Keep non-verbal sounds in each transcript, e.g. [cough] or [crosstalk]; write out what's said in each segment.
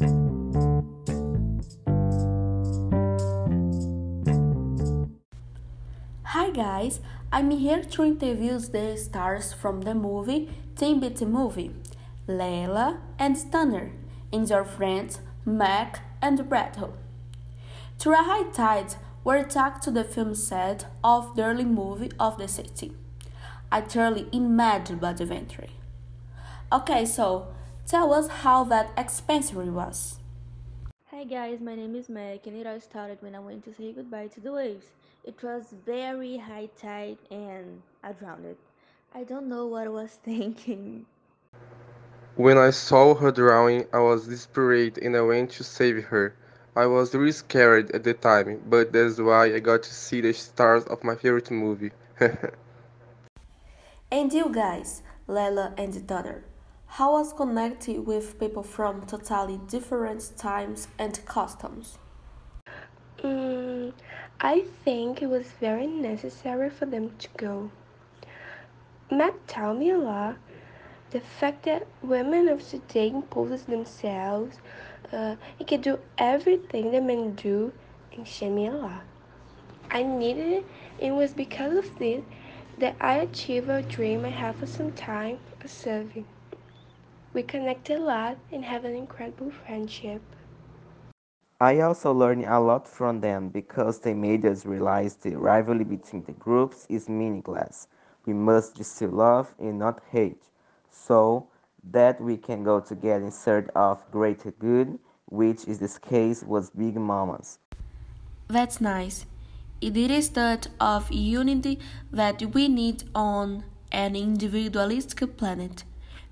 Hi guys, I'm here to interview the stars from the movie Teen Beach Movie, Lela and Stunner, and your friends Mac and Bretto. Through a high tide, we're tacked to the film set of the early movie of the city. A truly imagine adventure. Okay, so tell us how that expensive was. Hi guys, my name is Meg and it all started when I went to say goodbye to the waves. It was very high tide and I drowned. I don't know what I was [laughs] thinking. When I saw her drowning, I was desperate and I went to save her. I was really scared at the time, but that's why I got to see the stars of my favorite movie. [laughs] and you guys, Lela and Stunner, how was connected with people from totally different times and customs? Mm, I think it was very necessary for them to go. Matt told me a lot. The fact that women of today impose themselves uh, can do everything that men do enchant me a lot. I needed it, it was because of this that I achieved a dream I had for some time of serving. We connected a lot and have an incredible friendship. I also learned a lot from them because they made us realize the rivalry between the groups is meaningless. We must distill love and not hate, so that we can go together in search of greater good, which in this case was Big Mama's. That's nice. It is that of unity that we need on an individualistic planet.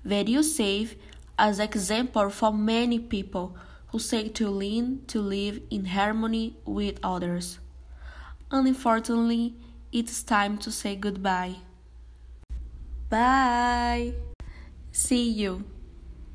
Very safe as example for many people who seek to learn to live in harmony with others. Unfortunately, it's time to say goodbye. Bye! See you!